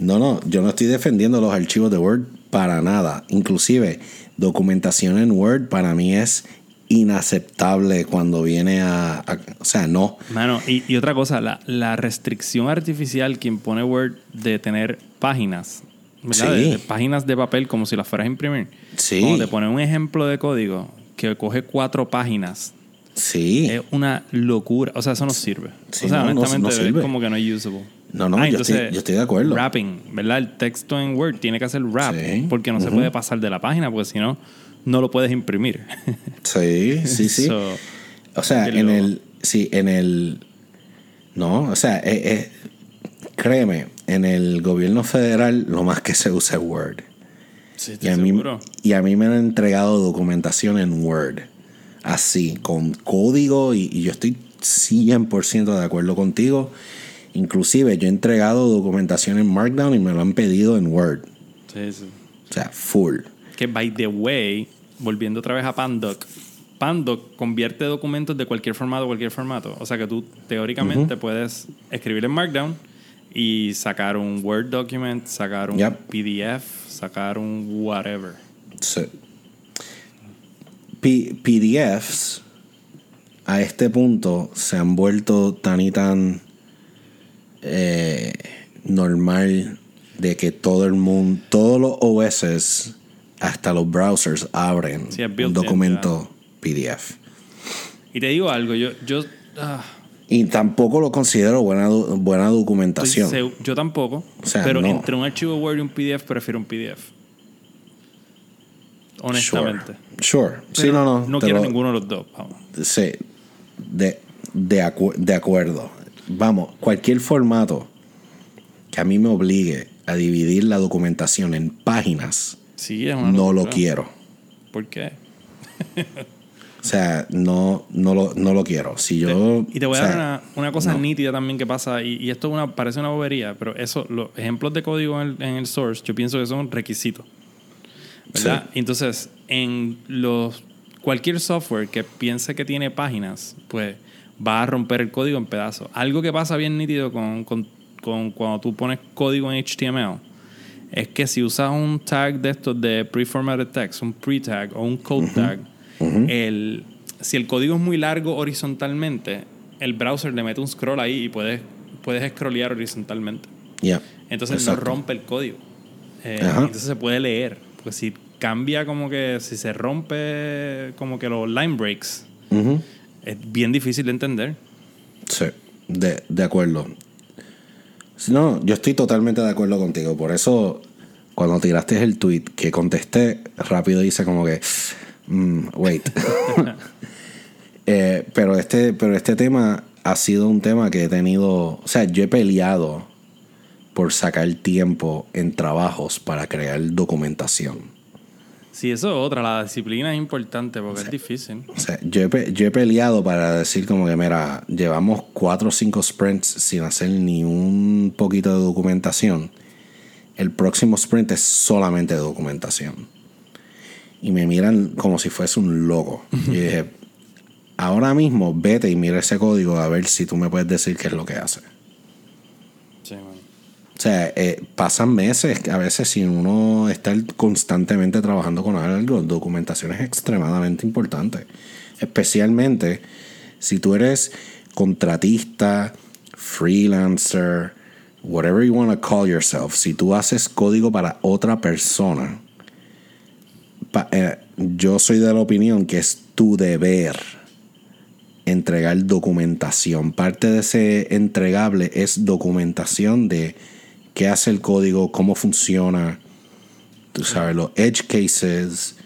No, no, yo no estoy defendiendo los archivos de Word para nada. Inclusive, documentación en Word para mí es inaceptable cuando viene a, a- o sea, no. Mano, y, y otra cosa, la, la restricción artificial que impone Word de tener páginas, ¿verdad? Sí. De, de páginas de papel como si las fueras a imprimir. Sí. Cuando te pone un ejemplo de código que coge cuatro páginas, Sí. es una locura. O sea, eso no sirve. Sí, o sea, no, no- honestamente, no sirve. es como que no es usable. No, no, yo estoy- yo estoy de acuerdo. Wrapping, ¿verdad? El texto en Word tiene que hacer wrap Sí. porque no se puede pasar de la página porque si no, no lo puedes imprimir. Sí, sí, sí. So, o sea, en lo- el. Sí, en el. No, o sea, eh, eh, créeme, en el gobierno federal lo más que se usa es Word. sí, Y a, mí, y a mí me han entregado documentación en Word. Así, con código, y, y yo estoy 100% de acuerdo contigo. Inclusive yo he entregado documentación en Markdown y me lo han pedido en Word. Sí, sí. O sea, full. Que by the way, volviendo otra vez a Pandoc, Pandoc convierte documentos de cualquier formato a cualquier formato. O sea que tú teóricamente puedes escribir en Markdown y sacar un Word document, sacar un Yep. PDF, sacar un whatever. Sí. P- PDFs a este punto se han vuelto tan y tan eh, normal de que todo el mundo, todos los OS, hasta los browsers abren Sí, un documento PDF. Y te digo algo, yo, yo ah, Y tampoco lo considero buena, buena documentación. yo tampoco. O sea, pero no. entre un archivo Word y un PDF, prefiero un PDF. Honestamente. Sure. Sure. Sí, no, no. No quiero lo- ninguno de los dos. Vamos. Sí, de, de, acu- de acuerdo. Vamos, cualquier formato que a mí me obligue a dividir la documentación en páginas, Sí, es una no lo quiero. ¿Por qué? O sea, no, no, lo, no lo quiero. Si yo. Y te voy o a sea, dar una, una cosa no. nítida también que pasa, y, y esto es una, parece una bobería, pero eso, los ejemplos de código en el, en el source, yo pienso que son requisitos. ¿Verdad? Entonces, en los cualquier software que piense que tiene páginas, pues va a romper el código en pedazos. Algo que pasa bien nítido con, con, con cuando tú pones código en HTML es que si usas un tag de estos de preformatted text, un pre-tag o un code tag, el, si el código es muy largo horizontalmente, el browser le mete un scroll ahí y puedes, puedes scrollear horizontalmente. Yeah, Entonces exacto. no rompe el código. Eh, entonces se puede leer. Porque si cambia como que, si se rompe como que los line breaks, Ujú. Es bien difícil de entender. Sí, de, de acuerdo. No, yo estoy totalmente de acuerdo contigo. Por eso, cuando tiraste el tweet que contesté, rápido hice como que, mm, wait. Eh, pero, este, pero este tema ha sido un tema que he tenido, o sea, yo he peleado por sacar tiempo en trabajos para crear documentación. Sí, eso es otra. La disciplina es importante porque es difícil. O sea, yo he, yo he peleado para decir como que, mira, llevamos cuatro o cinco sprints sin hacer ni un poquito de documentación. El próximo sprint es solamente de documentación. Y me miran como si fuese un loco. Y dije, ahora mismo vete y mira ese código a ver si tú me puedes decir qué es lo que hace. O sea, eh, pasan meses a veces sin uno estar constantemente trabajando con algo. Documentación es extremadamente importante. Especialmente si tú eres contratista, freelancer, whatever you want to call yourself. Si tú haces código para otra persona, eh, yo soy de la opinión que es tu deber entregar documentación. Parte de ese entregable es documentación de qué hace el código, cómo funciona, tú sabes, los edge cases.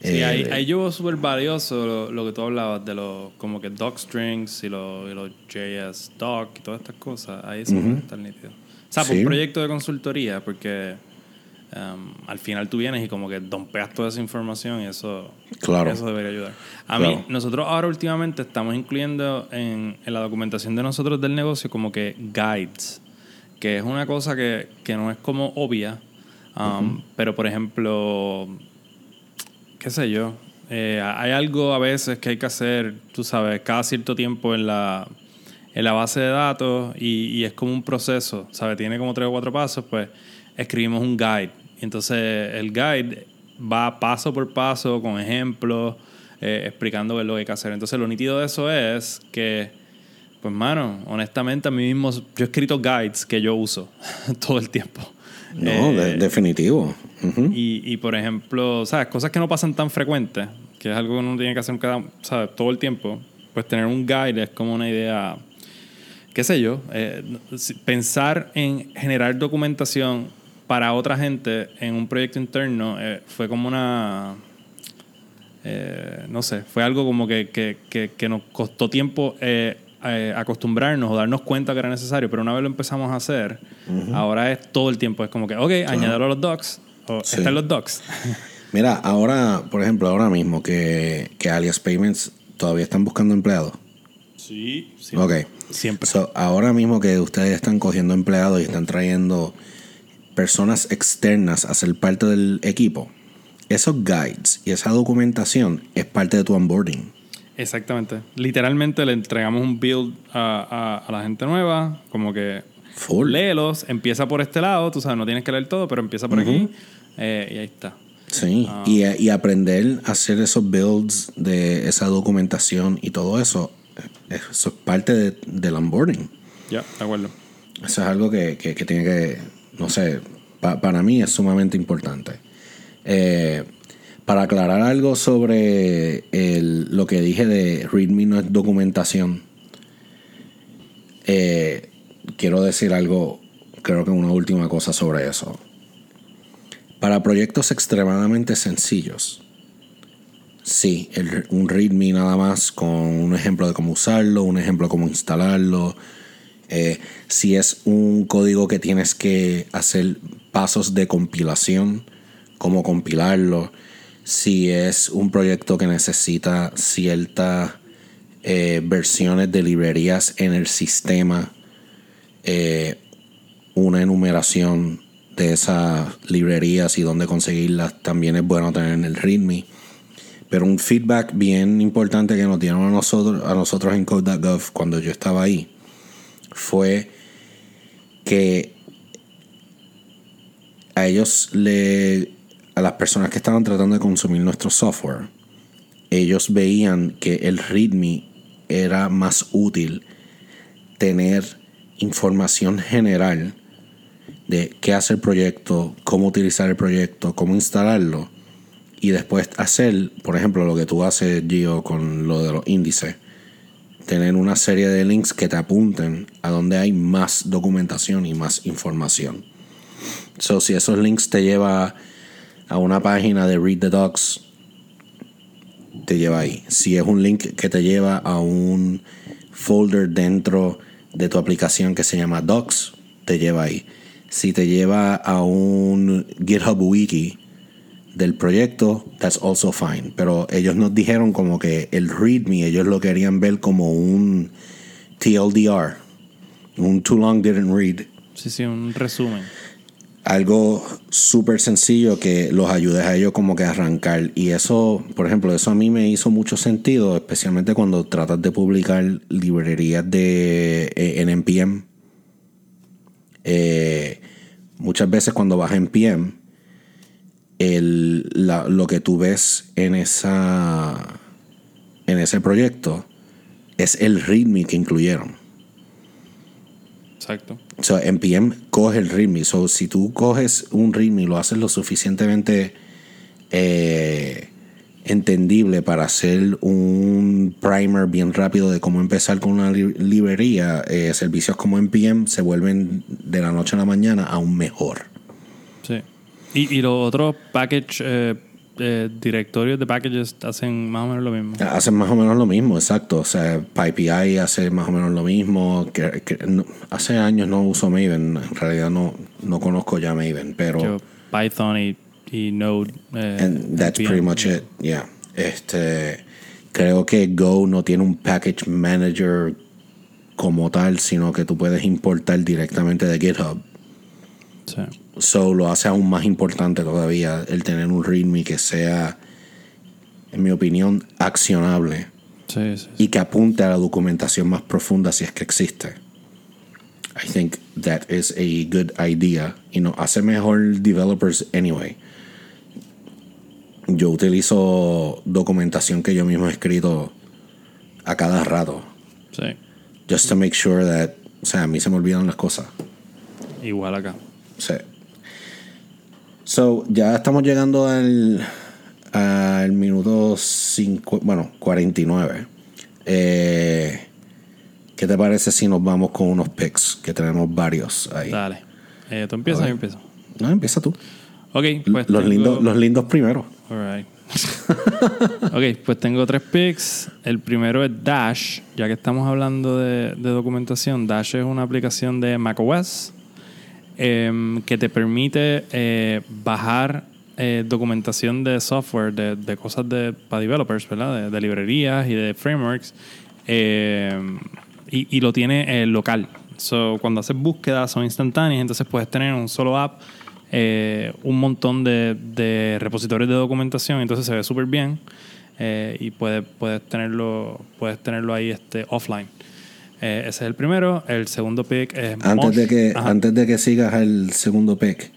Sí, eh, ahí, ahí yo veo súper valioso lo, lo que tú hablabas de los como que doc strings y los, y los JS doc y todas estas cosas. Ahí eso puede estar nítido. O sea, por Sí. un proyecto de consultoría, porque um, al final tú vienes y como que dompeas toda esa información y eso, Claro. eso debería ayudar. A Claro. mí, nosotros ahora últimamente estamos incluyendo en, en la documentación de nosotros del negocio como que guides, que es una cosa que, que no es como obvia, um, pero por ejemplo qué sé yo. Eh, hay algo a veces que hay que hacer, tú sabes, cada cierto tiempo en la, en la base de datos y, y es como un proceso, ¿sabes? Tiene como tres o cuatro pasos, pues escribimos un guide. Entonces el guide va paso por paso con ejemplos, eh, explicando qué es lo que hay que hacer. Entonces lo nítido de eso es que, pues mano, honestamente a mí mismo, yo he escrito guides que yo uso todo el tiempo. no, Eh, de- definitivo. Y, y, por ejemplo, ¿sabes? Cosas que no pasan tan frecuentes, que es algo que uno tiene que hacer cada, ¿sabes? todo el tiempo, pues tener un guide es como una idea, qué sé yo, eh, pensar en generar documentación para otra gente en un proyecto interno eh, fue como una, eh, no sé, fue algo como que, que, que, que nos costó tiempo eh, eh, acostumbrarnos o darnos cuenta que era necesario, pero una vez lo empezamos a hacer, ahora es todo el tiempo, es como que, ok, añádelo a los docs, o Sí. están los docs. Mira, ahora, por ejemplo, ahora mismo que, que Alias Payments todavía están buscando empleados. Sí, sí. Ok. Siempre. So, ahora mismo que ustedes están cogiendo empleados y están trayendo personas externas a ser parte del equipo, esos guides y esa documentación es parte de tu onboarding. Exactamente. Literalmente le entregamos un build a, a- a la gente nueva, como que Full. léelos, empieza por este lado, tú sabes, no tienes que leer todo, pero empieza por aquí eh, y ahí está. Sí, y, y aprender a hacer esos builds de esa documentación y todo eso, eh, eso es parte de- del onboarding. Ya, de acuerdo. Eso es algo que, que- que tiene que, no sé, pa- para mí es sumamente importante. Eh, para aclarar algo sobre lo que dije de README no es documentación, Eh, quiero decir algo, creo que una última cosa sobre eso. Para proyectos extremadamente sencillos, sí, un README nada más con un ejemplo de cómo usarlo, un ejemplo de cómo instalarlo. Eh, si es un código que tienes que hacer pasos de compilación, cómo compilarlo. Si es un proyecto que necesita ciertas eh, versiones de librerías en el sistema, eh, una enumeración de esas librerías y dónde conseguirlas también es bueno tener en el README. Pero un feedback bien importante que nos dieron a nosotros, a nosotros en code.gov cuando yo estaba ahí fue que a ellos le a las personas que estaban tratando de consumir nuestro software ellos veían que el README era más útil tener información general de qué hace el proyecto, cómo utilizar el proyecto, cómo instalarlo y después hacer, por ejemplo, lo que tú haces, Gio, con lo de los índices. Tener una serie de links que te apunten a donde hay más documentación y más información. So, si esos links te lleva a una página de Read the Docs, te lleva ahí. Si es un link que te lleva a un folder dentro de tu aplicación que se llama Docs, te lleva ahí. Si te lleva a un GitHub Wiki del proyecto, that's also fine. Pero ellos nos dijeron como que el README, ellos lo querían ver como un TLDR, un Too Long Didn't Read. Sí, sí, un resumen algo súper sencillo que los ayude a ellos como que arrancar. Y eso, por ejemplo, eso a mí me hizo mucho sentido, especialmente cuando tratas de publicar librerías de, eh, en NPM. Eh, muchas veces cuando vas a NPM, el, lo que tú ves en, esa, en ese proyecto es el README que incluyeron. Exacto. So, NPM coge el README. So, si tú coges un README y lo haces lo suficientemente eh, entendible para hacer un primer bien rápido de cómo empezar con una librería, eh, servicios como NPM se vuelven de la noche a la mañana aún mejor. Sí. Y, y los otros package eh, eh, directorios de packages hacen más o menos lo mismo. Hacen más o menos lo mismo, exacto. O sea, PyPI hace más o menos lo mismo. Que, hace años no uso Maven, en realidad no, no conozco ya Maven, pero... Python y, y Node. Eh, and that's pretty much it, yeah. Este, creo que Go no tiene un package manager como tal, sino que tú puedes importar directamente de GitHub. Sí. So lo hace aún más importante todavía el tener un README que sea, en mi opinión, accionable. Y que apunte a la documentación más profunda si es que existe. I think that is a good idea. Y no hace mejor developers anyway. Yo utilizo documentación que yo mismo he escrito a cada rato. Sí. Just to make sure that, o sea, a mí se me olvidan las cosas. Igual acá. Sí. So, ya estamos llegando al, al minuto 5, bueno, 49. Eh, ¿Qué te parece si nos vamos con unos picks? Que tenemos varios ahí. Dale. Eh, ¿Tú empiezas o yo empiezo? No, empieza tú. Ok, pues. Los, lindos, los lindos primero. Alright. ok, pues tengo tres picks. El primero es Dash, ya que estamos hablando de, de documentación. Dash es una aplicación de macOS Em, que te permite eh, bajar eh, documentación de software, de, cosas de, para developers, ¿verdad? De, librerías y de frameworks. Em, y, lo tiene eh, local. So, cuando haces búsquedas son instantáneas, entonces puedes tener en un solo app un montón de, repositorios de documentación, entonces se ve súper bien y puedes, puedes, tenerlo, puedes tenerlo ahí este, offline. Eh, ese es el primero. El segundo pick es antes de que Antes de que sigas el segundo pick.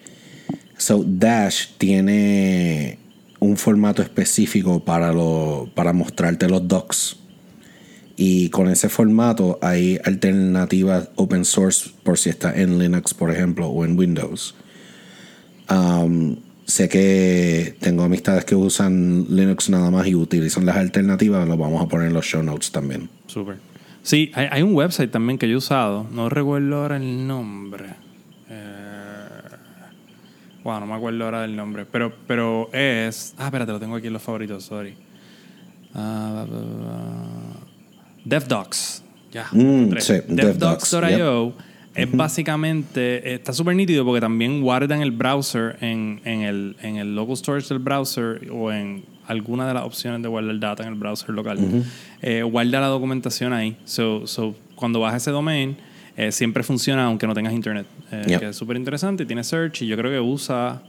So, Dash tiene un formato específico para, lo, para mostrarte los docs. Y con ese formato hay alternativas open source por si está en Linux, por ejemplo, o en Windows. Um, sé que tengo amistades que usan Linux nada más y utilizan las alternativas. Lo vamos a poner en los show notes también. Súper. Sí, hay, hay, un website también que yo he usado. No recuerdo ahora el nombre. Eh, bueno, no me acuerdo ahora del nombre. Pero, pero es. Ah, espérate, lo tengo aquí en los favoritos, sorry. Uh, DevDocs. Ya. Mm, sí, DevDocs.io es básicamente. Está súper nítido porque también guardan el browser en, en, el, en el local storage del browser o en alguna de las opciones de guardar data en el browser local. Eh, guarda la documentación ahí. So, so, cuando bajas ese domain, eh, siempre funciona aunque no tengas internet. Eh, que es súper interesante. Tiene search y yo creo que usa,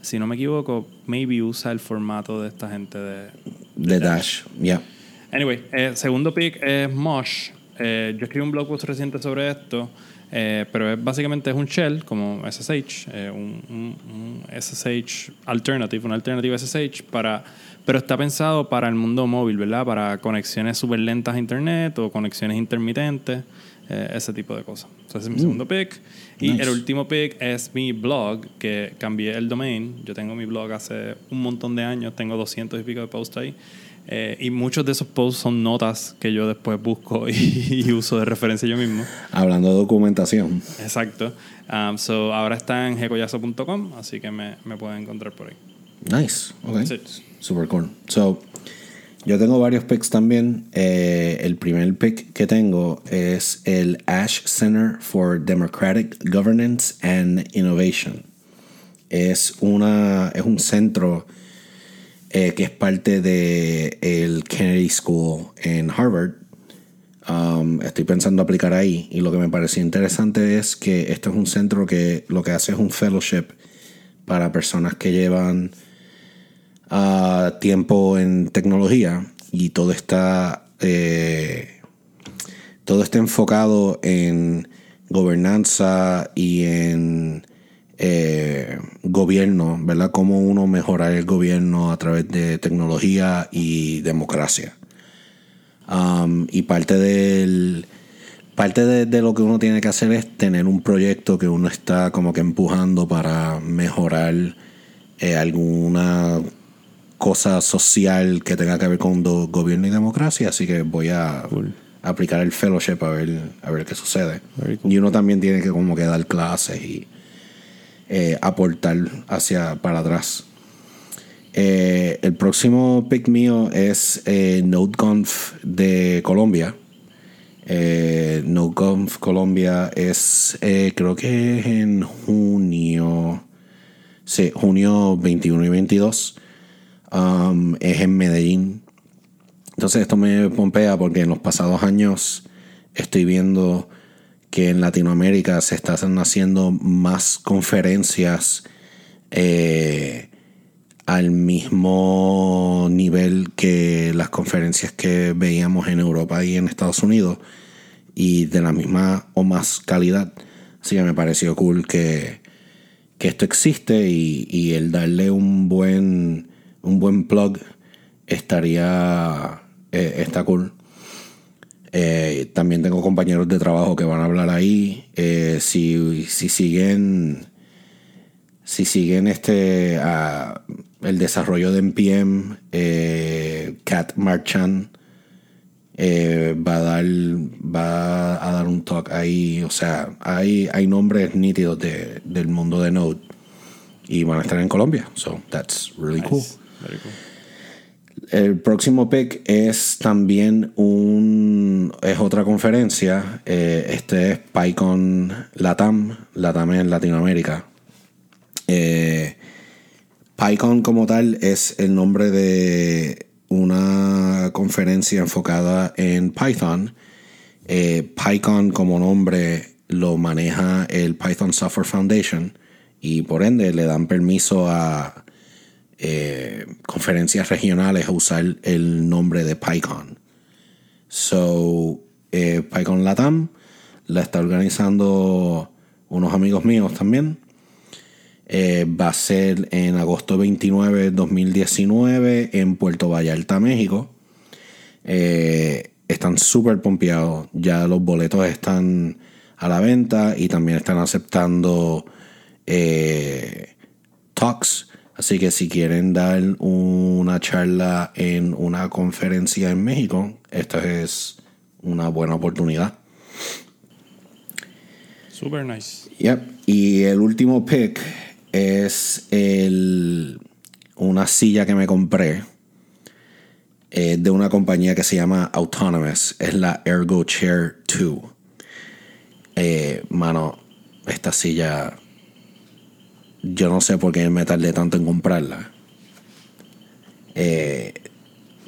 si no me equivoco, maybe usa el formato de esta gente de, de, Dash. Yeah. Anyway, segundo pick es Mosh. yo escribí un blog post reciente sobre esto. Pero es, básicamente es un shell como SSH, un, un, un, SSH alternative, una alternativa SSH para pero está pensado para el mundo móvil, ¿verdad? Para conexiones súper lentas a internet o conexiones intermitentes, eh, ese tipo de cosas. Entonces, ese es mi segundo pick. Y el último pick es mi blog, que cambié el domain. Yo tengo mi blog hace un montón de años, tengo 200 y pico de posts ahí. Eh, y muchos de esos posts son notas que yo después busco y, uso de referencia yo mismo. Hablando de documentación. Exacto. Um, so, ahora está en jecoyazo.com, así que me, me pueden encontrar por ahí. Nice. Okay. Super cool. So, yo tengo varios picks también. Eh, el primer pick que tengo es el Ash Center for Democratic Governance and Innovation. Es, una, es un centro eh, que es parte del el Kennedy School en Harvard. Um, estoy pensando aplicar ahí y lo que me pareció interesante es que esto es un centro que lo que hace es un fellowship para personas que llevan tiempo en tecnología y todo está, eh, todo está enfocado en gobernanza y en eh, gobierno, ¿verdad? Cómo uno mejorar el gobierno a través de tecnología y democracia. Um, y parte del parte de, lo que uno tiene que hacer es tener un proyecto que uno está como que empujando para mejorar eh, alguna cosa social que tenga que ver con gobierno y democracia, así que voy a aplicar el fellowship a ver, a ver qué sucede. Y uno también tiene que como que dar clases y eh, aportar hacia para atrás. Eh, el próximo pick mío es eh, de Colombia. Eh, Colombia es, creo que es en junio, sí, junio 21 y 22. Um, es en Medellín. Entonces esto me pompea porque en los pasados años estoy viendo que en Latinoamérica se están haciendo más conferencias eh, al mismo nivel que las conferencias que veíamos en Europa y en Estados Unidos y de la misma o más calidad. Así que me pareció cool que, que esto existe y, y el darle un buen un buen plug estaría eh, está cool. Eh, también tengo compañeros de trabajo que van a hablar ahí. Eh, si, si, siguen si siguen este el desarrollo de NPM, Cat Marchand va a dar va a dar un talk ahí. O sea, hay, hay nombres nítidos del mundo de Node y van a estar en Colombia. So that's really cool. El próximo pick es también un es otra conferencia. Eh, este es PyCon Latam, Latam en Latinoamérica. Eh, PyCon como tal es el nombre de una conferencia enfocada en Python. Eh, PyCon como nombre lo maneja el Python Software Foundation y por ende le dan permiso a eh, conferencias regionales a usar el nombre de PyCon. So, eh, PyCon Latam la está organizando unos amigos míos también. Eh, va a ser en agosto 29 de 2019 en Puerto Vallarta, México. están súper pompeados. Ya los boletos están a la venta y también están aceptando talks Así que si quieren dar una charla en una conferencia en México, esta es una buena oportunidad. Super nice. Yep. Y el último pick es el, una silla que me compré eh, de una compañía que se llama Autonomous. Es la Ergo Chair 2. Eh, mano, esta silla. Yo no sé por qué me tardé tanto en comprarla. Eh,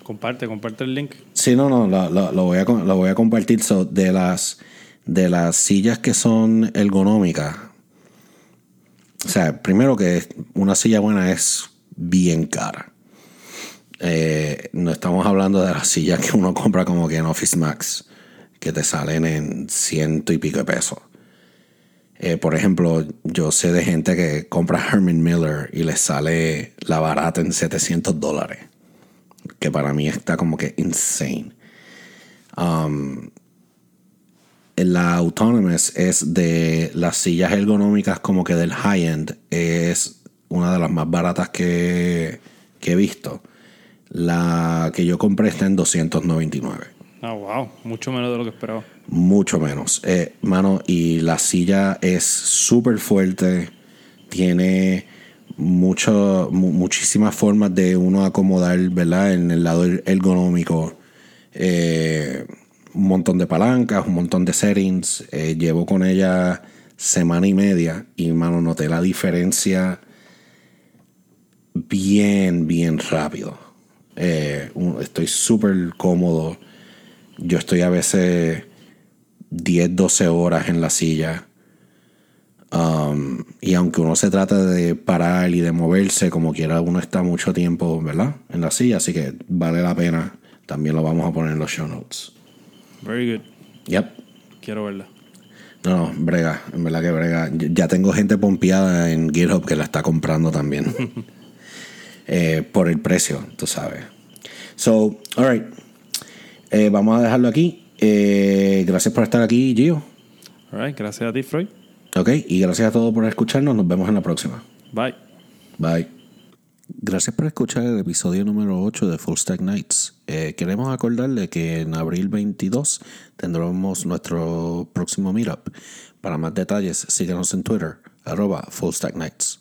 comparte, comparte el link. Sí, no, no, lo, lo, lo voy, a, lo voy a compartir. So, de, las, de las sillas que son ergonómicas, o sea, primero que una silla buena es bien cara. Eh, no estamos hablando de las sillas que uno compra como que en Office Max, que te salen en ciento y pico de pesos. Eh, por ejemplo, yo sé de gente que compra Herman Miller y le sale la barata en 700 dólares. Que para mí está como que insane. Um, la Autonomous es de las sillas ergonómicas como que del high-end. Es una de las más baratas que, que, he visto. La que yo compré está en 299. Ah, wow. Mucho menos de lo que esperaba. Mucho menos. Eh, mano, y la silla es súper fuerte. Tiene mucho, muchísimas formas de uno acomodar, ¿verdad? En el lado er-, ergonómico. Eh, un montón de palancas, un montón de settings. Eh, llevo con ella semana y media y, mano, noté la diferencia bien, bien rápido. Estoy súper cómodo. Yo estoy a veces 10, 12 horas en la silla. Um, y aunque uno se trata de parar y de moverse, como quiera, uno está mucho tiempo, ¿verdad? En la silla, así que vale la pena. También lo vamos a poner en los show notes. Very good. Yep. Quiero verla. No, no, brega, en verdad que brega. Ya tengo gente pompeada en GitHub que la está comprando también. eh, por el precio, tú sabes. So, alright. Eh, vamos a dejarlo aquí. Eh, gracias por estar aquí, Gio. Alright, gracias a ti, Freud. Ok, y gracias a todos por escucharnos. Nos vemos en la próxima. Bye. Bye. Gracias por escuchar el episodio número 8 de Full Stack Nights. Eh, queremos acordarle que en abril 22 tendremos nuestro próximo meetup. Para más detalles, síganos en Twitter, arroba Full Stack Nights.